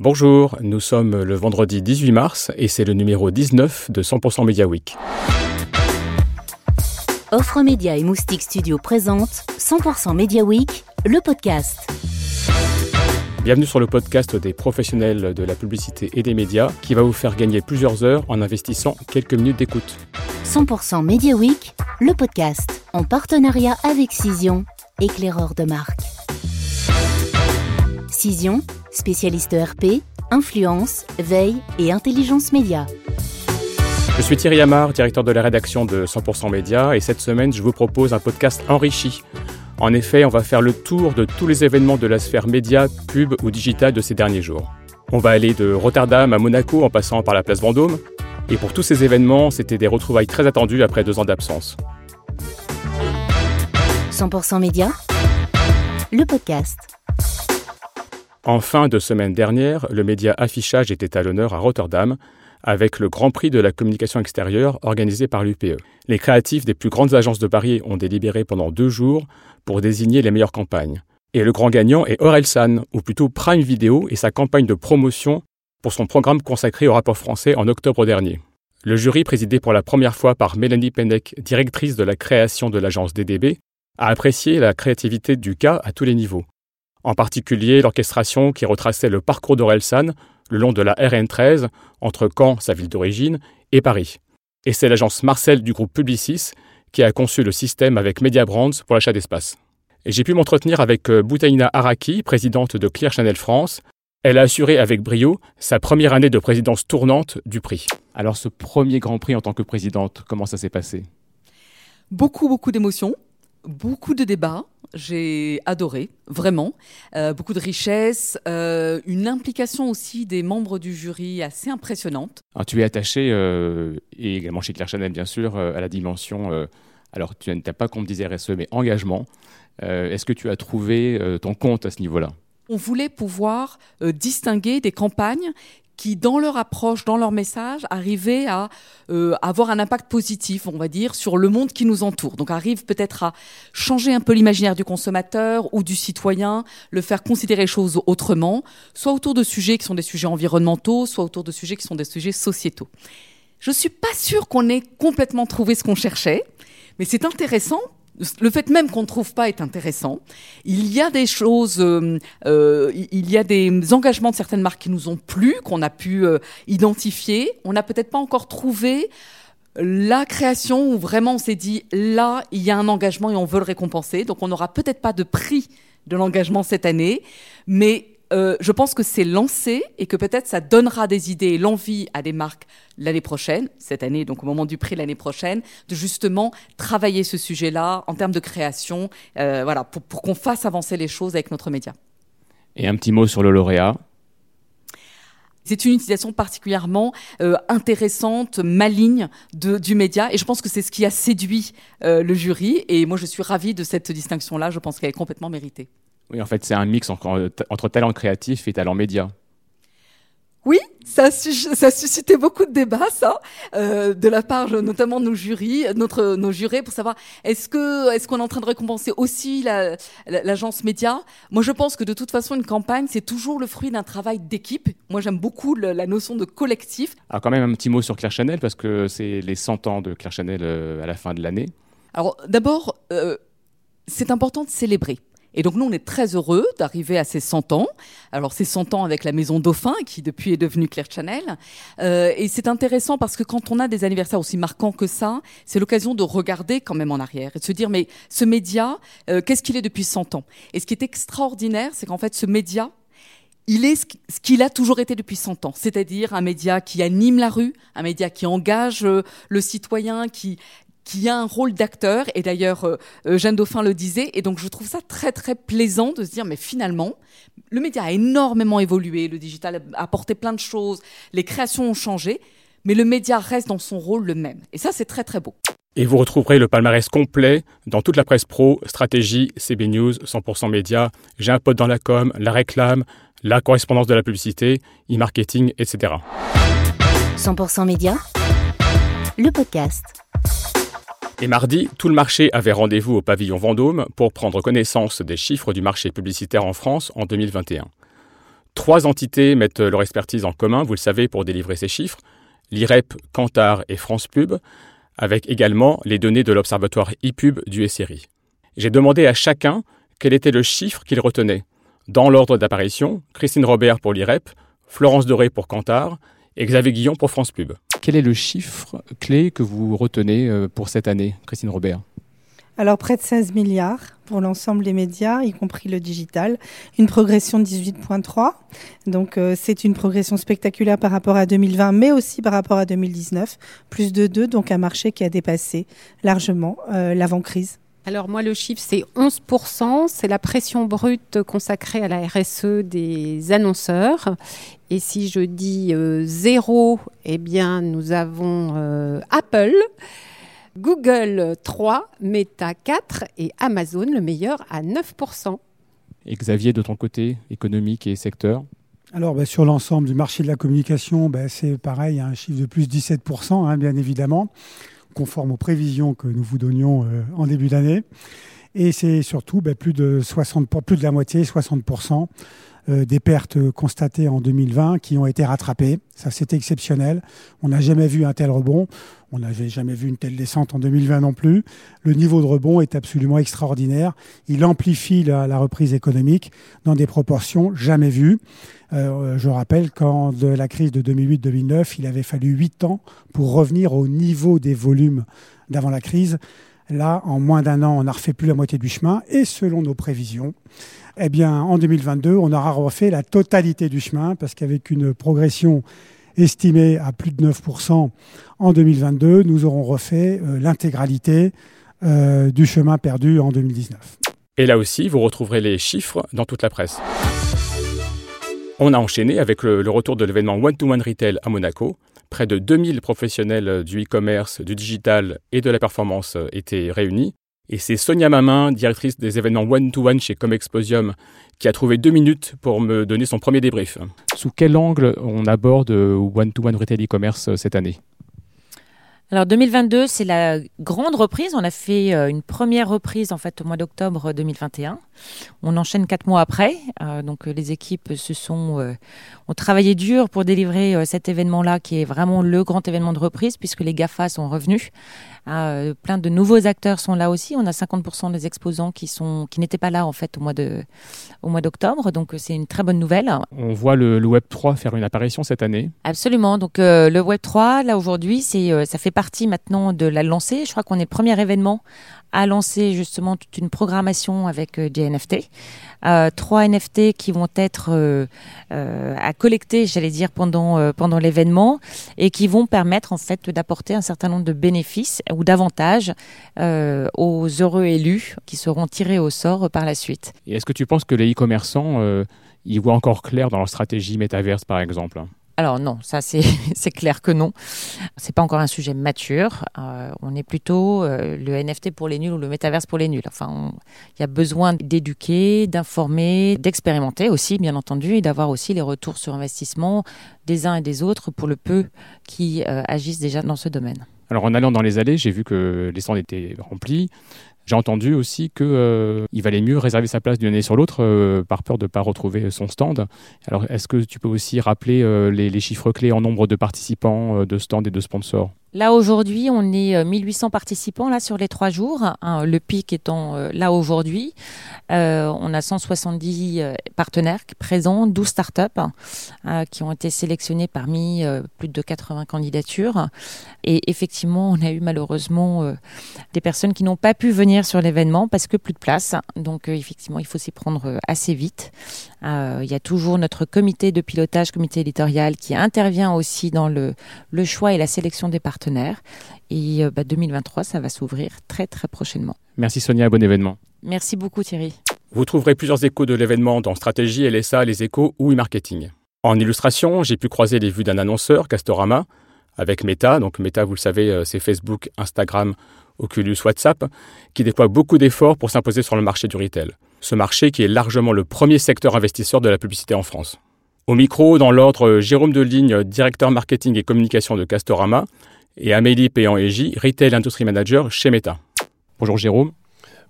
Bonjour, nous sommes le vendredi 18 mars et c'est le numéro 19 de 100% Media Week. Offre Média et Moustique Studio présente 100% Media Week, le podcast. Bienvenue sur le podcast des professionnels de la publicité et des médias qui va vous faire gagner plusieurs heures en investissant quelques minutes d'écoute. 100% Media Week, le podcast, en partenariat avec Cision, éclaireur de marque. Cision, spécialiste RP, influence, veille et intelligence média. Je suis Thierry Amar, directeur de la rédaction de 100% Média, et cette semaine, je vous propose un podcast enrichi. En effet, on va faire le tour de tous les événements de la sphère média, pub ou digital de ces derniers jours. On va aller de Rotterdam à Monaco en passant par la place Vendôme. Et pour tous ces événements, c'était des retrouvailles très attendues après deux ans d'absence. 100% Média, le podcast. En fin de semaine dernière, le média Affichage était à l'honneur à Rotterdam avec le Grand Prix de la communication extérieure organisé par l'UPE. Les créatifs des plus grandes agences de Paris ont délibéré pendant deux jours pour désigner les meilleures campagnes. Et le grand gagnant est Orelsan, ou plutôt Prime Video et sa campagne de promotion pour son programme consacré au rapport français en octobre dernier. Le jury, présidé pour la première fois par Mélanie Pennec, directrice de la création de l'agence DDB, a apprécié la créativité du cas à tous les niveaux. En particulier l'orchestration qui retraçait le parcours d'Orelsan le long de la RN13 entre Caen, sa ville d'origine, et Paris. Et c'est l'agence Marcel du groupe Publicis qui a conçu le système avec Media Brands pour l'achat d'espace. Et j'ai pu m'entretenir avec euh, Boutaina Araki, présidente de Clear Channel France. Elle a assuré avec brio sa première année de présidence tournante du prix. Alors ce premier Grand Prix en tant que présidente, comment ça s'est passé? Beaucoup, beaucoup d'émotions, beaucoup de débats, j'ai adoré, vraiment. Euh, beaucoup de richesse, euh, une implication aussi des membres du jury assez impressionnante. Alors, tu es attaché, euh, et également chez Claire Chanel bien sûr, à la dimension, alors tu n'as pas comme disait RSE, mais engagement. Est-ce que tu as trouvé ton compte à ce niveau-là? On voulait pouvoir distinguer des campagnes qui, dans leur approche, dans leur message, arrivaient à euh, avoir un impact positif, on va dire, sur le monde qui nous entoure. Donc arrivent peut-être à changer un peu l'imaginaire du consommateur ou du citoyen, le faire considérer les choses autrement, soit autour de sujets qui sont des sujets environnementaux, soit autour de sujets qui sont des sujets sociétaux. Je suis pas sûre qu'on ait complètement trouvé ce qu'on cherchait, mais c'est intéressant le fait même qu'on ne trouve pas est intéressant. Il y a des choses, euh, euh, il y a des engagements de certaines marques qui nous ont plu, qu'on a pu euh, identifier. On n'a peut-être pas encore trouvé la création où vraiment on s'est dit là, il y a un engagement et on veut le récompenser. Donc on n'aura peut-être pas de prix de l'engagement cette année, mais euh, je pense que c'est lancé et que peut-être ça donnera des idées et l'envie à des marques l'année prochaine, cette année, donc au moment du prix l'année prochaine, de justement travailler ce sujet-là en termes de création, euh, voilà, pour, qu'on fasse avancer les choses avec notre média. Et un petit mot sur le lauréat. C'est une utilisation particulièrement euh, intéressante, maligne de, du média, et je pense que c'est ce qui a séduit le jury. Et moi, je suis ravie de cette distinction-là. Je pense qu'elle est complètement méritée. Oui, en fait, c'est un mix entre, talent créatif et talent média. Oui, ça a, ça suscité beaucoup de débats, ça, euh, de la part notamment de nos jurys, notre, nos jurés, pour savoir est-ce que est-ce qu'on est en train de récompenser aussi l'agence média? Moi, je pense que de toute façon, une campagne, c'est toujours le fruit d'un travail d'équipe. Moi, j'aime beaucoup la notion de collectif. Alors, quand même, un petit mot sur Claire Chanel, parce que c'est les 100 ans de Claire Chanel euh, à la fin de l'année. Alors, d'abord, euh, c'est important de célébrer. Et donc nous, on est très heureux d'arriver à ces 100 ans. Alors ces 100 ans avec la Maison Dauphin, qui depuis est devenue Claire Chanel. Euh, et c'est intéressant parce que quand on a des anniversaires aussi marquants que ça, c'est l'occasion de regarder quand même en arrière et de se dire, mais ce média, euh, qu'est-ce qu'il est depuis 100 ans? Et ce qui est extraordinaire, c'est qu'en fait, ce média, il est ce qu'il a toujours été depuis 100 ans, c'est-à-dire un média qui anime la rue, un média qui engage euh, le citoyen, qui, qui a un rôle d'acteur. Et d'ailleurs, euh, euh, Jeanne Dauphin le disait. Et donc, je trouve ça très, très plaisant de se dire, mais finalement, le média a énormément évolué. Le digital a apporté plein de choses. Les créations ont changé. Mais le média reste dans son rôle le même. Et ça, c'est très, très beau. Et vous retrouverez le palmarès complet dans toute la presse pro, stratégie, CB News, 100% média, j'ai un pote dans la com, la réclame, la correspondance de la publicité, e-marketing, etc. 100% média, le podcast. Et mardi, tout le marché avait rendez-vous au pavillon Vendôme pour prendre connaissance des chiffres du marché publicitaire en France en 2021. Trois entités mettent leur expertise en commun, vous le savez, pour délivrer ces chiffres. L'IREP, Kantar et France Pub, avec également les données de l'observatoire ePub du SRI. J'ai demandé à chacun quel était le chiffre qu'il retenait. Dans l'ordre d'apparition, Christine Robert pour l'IREP, Florence Doré pour Kantar et Xavier Guillon pour France Pub. Quel est le chiffre clé que vous retenez euh, pour cette année, Christine Robert? Alors près de 16 milliards pour l'ensemble des médias, y compris le digital, une progression de 18,3. Donc euh, c'est une progression spectaculaire par rapport à 2020, mais aussi par rapport à 2019, plus de 2, donc un marché qui a dépassé largement euh, l'avant-crise. Alors moi le chiffre c'est 11%, c'est la pression brute consacrée à la RSE des annonceurs. Et si je dis euh, zéro, eh bien nous avons Apple Google 3, Meta 4 et Amazon le meilleur à 9%. Et Xavier, de ton côté, économique et secteur? Alors, bah, sur l'ensemble du marché de la communication, bah, c'est pareil, un chiffre de plus 17%, hein, bien évidemment, conforme aux prévisions que nous vous donnions euh, en début d'année. Et c'est surtout plus, de 60, plus de la moitié, 60%, euh, des pertes constatées en 2020 qui ont été rattrapées. Ça, c'est exceptionnel. On n'a jamais vu un tel rebond. On n'avait jamais vu une telle descente en 2020 non plus. Le niveau de rebond est absolument extraordinaire. Il amplifie la, reprise économique dans des proportions jamais vues. Euh, je rappelle qu'en de la crise de 2008-2009, il avait fallu 8 ans pour revenir au niveau des volumes d'avant la crise. Là, en moins d'un an, on n'a refait plus la moitié du chemin. Et selon nos prévisions, eh bien, en 2022, on aura refait la totalité du chemin parce qu'avec une progression estimée à plus de 9% en 2022, nous aurons refait euh, l'intégralité euh, du chemin perdu en 2019. Et là aussi, vous retrouverez les chiffres dans toute la presse. On a enchaîné avec le, retour de l'événement One-to-One Retail à Monaco. Près de 2000 professionnels du e-commerce, du digital et de la performance étaient réunis. Et c'est Sonia Mamin, directrice des événements one-to-one chez Comexposium, qui a trouvé deux minutes pour me donner son premier débrief. Sous quel angle on aborde one-to-one retail e-commerce euh, cette année? Alors 2022, c'est la grande reprise. On a fait euh, une première reprise en fait au mois d'octobre 2021. On enchaîne quatre mois après. Euh, donc les équipes se sont ont travaillé dur pour délivrer cet événement-là, qui est vraiment le grand événement de reprise, puisque les Gafa sont revenus. Euh, plein de nouveaux acteurs sont là aussi. On a 50% des exposants qui sont qui n'étaient pas là en fait au mois de au mois d'octobre. Donc c'est une très bonne nouvelle. On voit le, Web 3 faire une apparition cette année. Absolument. Donc euh, le Web 3 là aujourd'hui, c'est euh, ça fait partie maintenant de la lancée. Je crois qu'on est le premier événement à lancer justement toute une programmation avec des NFT. Euh, trois NFT qui vont être euh, euh, à collecter, j'allais dire, pendant, pendant l'événement et qui vont permettre en fait d'apporter un certain nombre de bénéfices ou d'avantages aux heureux élus qui seront tirés au sort par la suite. Est-ce que tu penses que les e-commerçants y voient encore clair dans leur stratégie métaverse, par exemple? Alors non, ça c'est clair que non. C'est pas encore un sujet mature. Euh, on est plutôt euh, le NFT pour les nuls ou le métaverse pour les nuls. Enfin, il y a besoin d'éduquer, d'informer, d'expérimenter aussi, bien entendu, et d'avoir aussi les retours sur investissement des uns et des autres pour le peu qui euh, agissent déjà dans ce domaine. Alors en allant dans les allées, j'ai vu que les stands étaient remplis. J'ai entendu aussi qu'il euh, valait mieux réserver sa place d'une année sur l'autre euh, par peur de ne pas retrouver son stand. Alors, est-ce que tu peux aussi rappeler euh, les, chiffres clés en nombre de participants, de stands et de sponsors? Là aujourd'hui, on est 1800 participants là sur les trois jours. Hein, le pic étant là aujourd'hui, on a 170 partenaires présents, 12 startups qui ont été sélectionnés parmi plus de 80 candidatures. Et effectivement, on a eu malheureusement des personnes qui n'ont pas pu venir sur l'événement parce que plus de place. Donc euh, effectivement, il faut s'y prendre euh, assez vite. Euh, il y a toujours notre comité de pilotage, comité éditorial, qui intervient aussi dans le, le choix et la sélection des partenaires. Et 2023, bah, ça va s'ouvrir très très prochainement. Merci Sonia, bon événement. Merci beaucoup Thierry. Vous trouverez plusieurs échos de l'événement dans Stratégie, LSA, les échos ou e-marketing. En illustration, j'ai pu croiser les vues d'un annonceur, Castorama, avec Meta. Donc Meta, vous le savez, c'est Facebook, Instagram Oculus, WhatsApp, qui déploie beaucoup d'efforts pour s'imposer sur le marché du retail. Ce marché qui est largement le premier secteur investisseur de la publicité en France. Au micro, dans l'ordre, Jérôme Deligne, directeur marketing et communication de Castorama, et Amélie Péan-Égy, retail industry manager chez Meta. Bonjour Jérôme.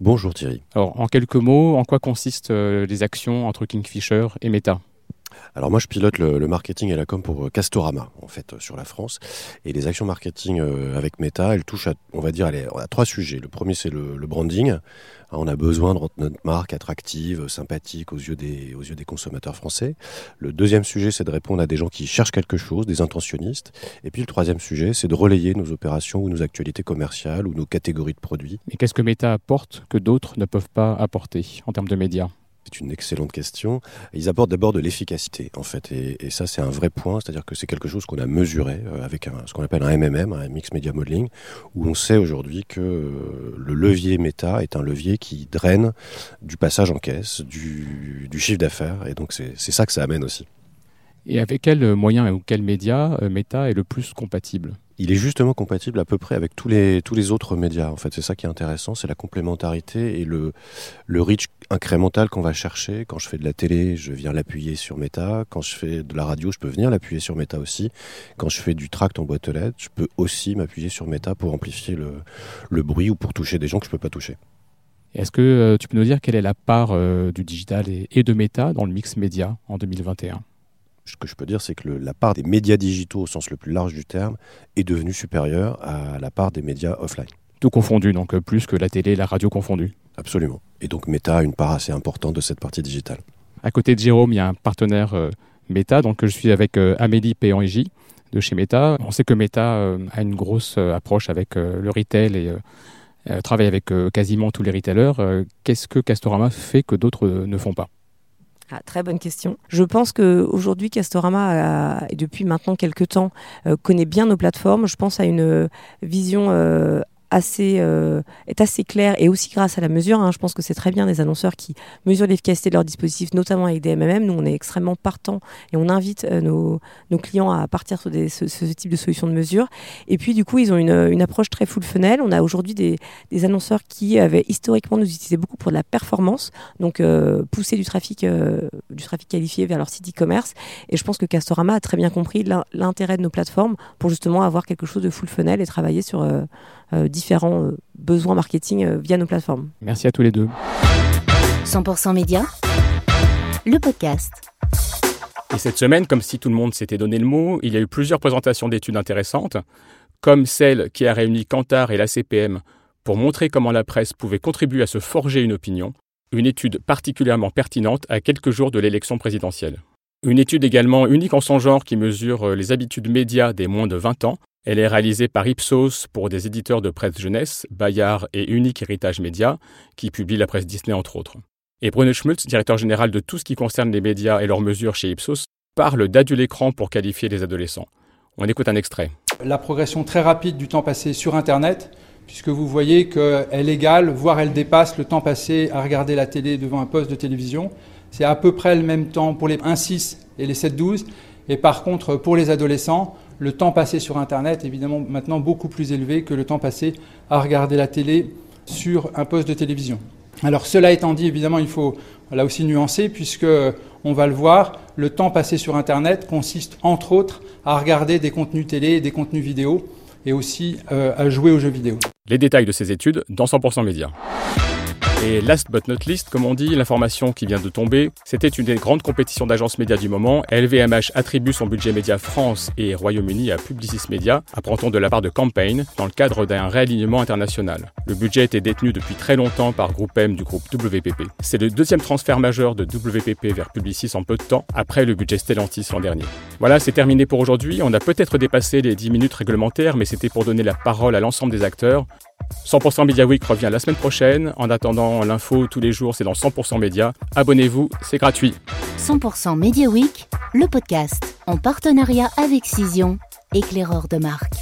Bonjour Thierry. Alors, en quelques mots, en quoi consistent euh, les actions entre Kingfisher et Meta? Alors moi je pilote le, marketing et la com pour Castorama en fait sur la France et les actions marketing avec Meta elles touchent à on va dire à, trois sujets. Le premier c'est le, branding. On a besoin de rendre notre marque attractive, sympathique aux yeux des aux yeux des consommateurs français. Le deuxième sujet c'est de répondre à des gens qui cherchent quelque chose, des intentionnistes. Et puis le troisième sujet c'est de relayer nos opérations ou nos actualités commerciales ou nos catégories de produits. Et qu'est-ce que Meta apporte que d'autres ne peuvent pas apporter en termes de médias? C'est une excellente question. Ils apportent d'abord de l'efficacité, en fait, et, ça c'est un vrai point, c'est-à-dire que c'est quelque chose qu'on a mesuré euh, avec ce qu'on appelle un MMM, un Mix Media Modeling, où on sait aujourd'hui que euh, le levier méta est un levier qui draine du passage en caisse, du, du chiffre d'affaires, et donc c'est ça que ça amène aussi. Et avec quel moyen ou quel média euh, Meta est le plus compatible? Il est justement compatible à peu près avec tous les, tous les autres médias. En fait, c'est ça qui est intéressant, c'est la complémentarité et le, le reach incrémental qu'on va chercher. Quand je fais de la télé, je viens l'appuyer sur Meta. Quand je fais de la radio, je peux venir l'appuyer sur Meta aussi. Quand je fais du tract en boîte aux lettres, je peux aussi m'appuyer sur Meta pour amplifier le, le bruit ou pour toucher des gens que je peux pas toucher. Est-ce que euh, tu peux nous dire quelle est la part euh, du digital et, et de Meta dans le mix média en 2021 ce que je peux dire, c'est que la part des médias digitaux au sens le plus large du terme est devenue supérieure à la part des médias offline. Tout confondu, donc euh, plus que la télé et la radio confondues. Absolument. Et donc Meta a une part assez importante de cette partie digitale. À côté de Jérôme, il y a un partenaire euh, Meta, donc je suis avec euh, Amélie Péanji de chez Meta. On sait que Meta a une grosse approche avec le retail et travaille avec quasiment tous les retailers. Qu'est-ce que Castorama fait que d'autres ne font pas? Ah, très bonne question. Je pense qu'aujourd'hui, Castorama, et depuis maintenant quelques temps, euh, connaît bien nos plateformes. Je pense à une vision euh, euh, est assez clair et aussi grâce à la mesure. Hein, je pense que c'est très bien des annonceurs qui mesurent l'efficacité de leurs dispositifs, notamment avec des MMM. Nous, on est extrêmement partants et on invite euh, nos, clients à partir sur ce, type de solution de mesure. Et puis, du coup, ils ont une, approche très full funnel. On a aujourd'hui des, annonceurs qui avaient historiquement nous utilisaient beaucoup pour de la performance, donc euh, pousser du trafic, du trafic qualifié vers leur site e-commerce. Et je pense que Castorama a très bien compris l'intérêt de nos plateformes pour justement avoir quelque chose de full funnel et travailler sur différents euh, besoins marketing euh, via nos plateformes. Merci à tous les deux. 100% Média, le podcast. Et cette semaine, comme si tout le monde s'était donné le mot, il y a eu plusieurs présentations d'études intéressantes, comme celle qui a réuni Kantar et l'ACPM pour montrer comment la presse pouvait contribuer à se forger une opinion, une étude particulièrement pertinente à quelques jours de l'élection présidentielle. Une étude également unique en son genre qui mesure les habitudes médias des moins de 20 ans elle est réalisée par Ipsos pour des éditeurs de presse jeunesse, Bayard et Unique Héritage Média, qui publient la presse Disney entre autres. Et Bruno Schmutz, directeur général de tout ce qui concerne les médias et leurs mesures chez Ipsos, parle d'adulte écran pour qualifier les adolescents. On écoute un extrait. La progression très rapide du temps passé sur Internet, puisque vous voyez qu'elle égale, voire elle dépasse le temps passé à regarder la télé devant un poste de télévision. C'est à peu près le même temps pour les 1-6 et les 7-12. Et par contre, pour les adolescents, le temps passé sur Internet est évidemment maintenant beaucoup plus élevé que le temps passé à regarder la télé sur un poste de télévision. Alors cela étant dit, évidemment, il faut là aussi nuancer, puisque on va le voir, le temps passé sur Internet consiste entre autres à regarder des contenus télé et des contenus vidéo, et aussi euh, à jouer aux jeux vidéo. Les détails de ces études dans 100% Média. Et last but not least, comme on dit, l'information qui vient de tomber, c'était une des grandes compétitions d'agences médias du moment. LVMH attribue son budget média France et Royaume-Uni à Publicis Media, apprend-on de la part de Campaign, dans le cadre d'un réalignement international. Le budget était détenu depuis très longtemps par Groupe M du groupe WPP. C'est le deuxième transfert majeur de WPP vers Publicis en peu de temps, après le budget Stellantis l'an dernier. Voilà, c'est terminé pour aujourd'hui. On a peut-être dépassé les 10 minutes réglementaires, mais c'était pour donner la parole à l'ensemble des acteurs. 100% Media Week revient la semaine prochaine. En attendant, l'info tous les jours, c'est dans 100% Média. Abonnez-vous, c'est gratuit. 100% Media Week, le podcast en partenariat avec Cision, éclaireur de marque.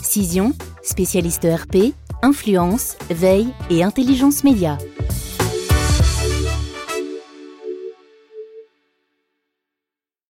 Cision, spécialiste ERP, influence, veille et intelligence média.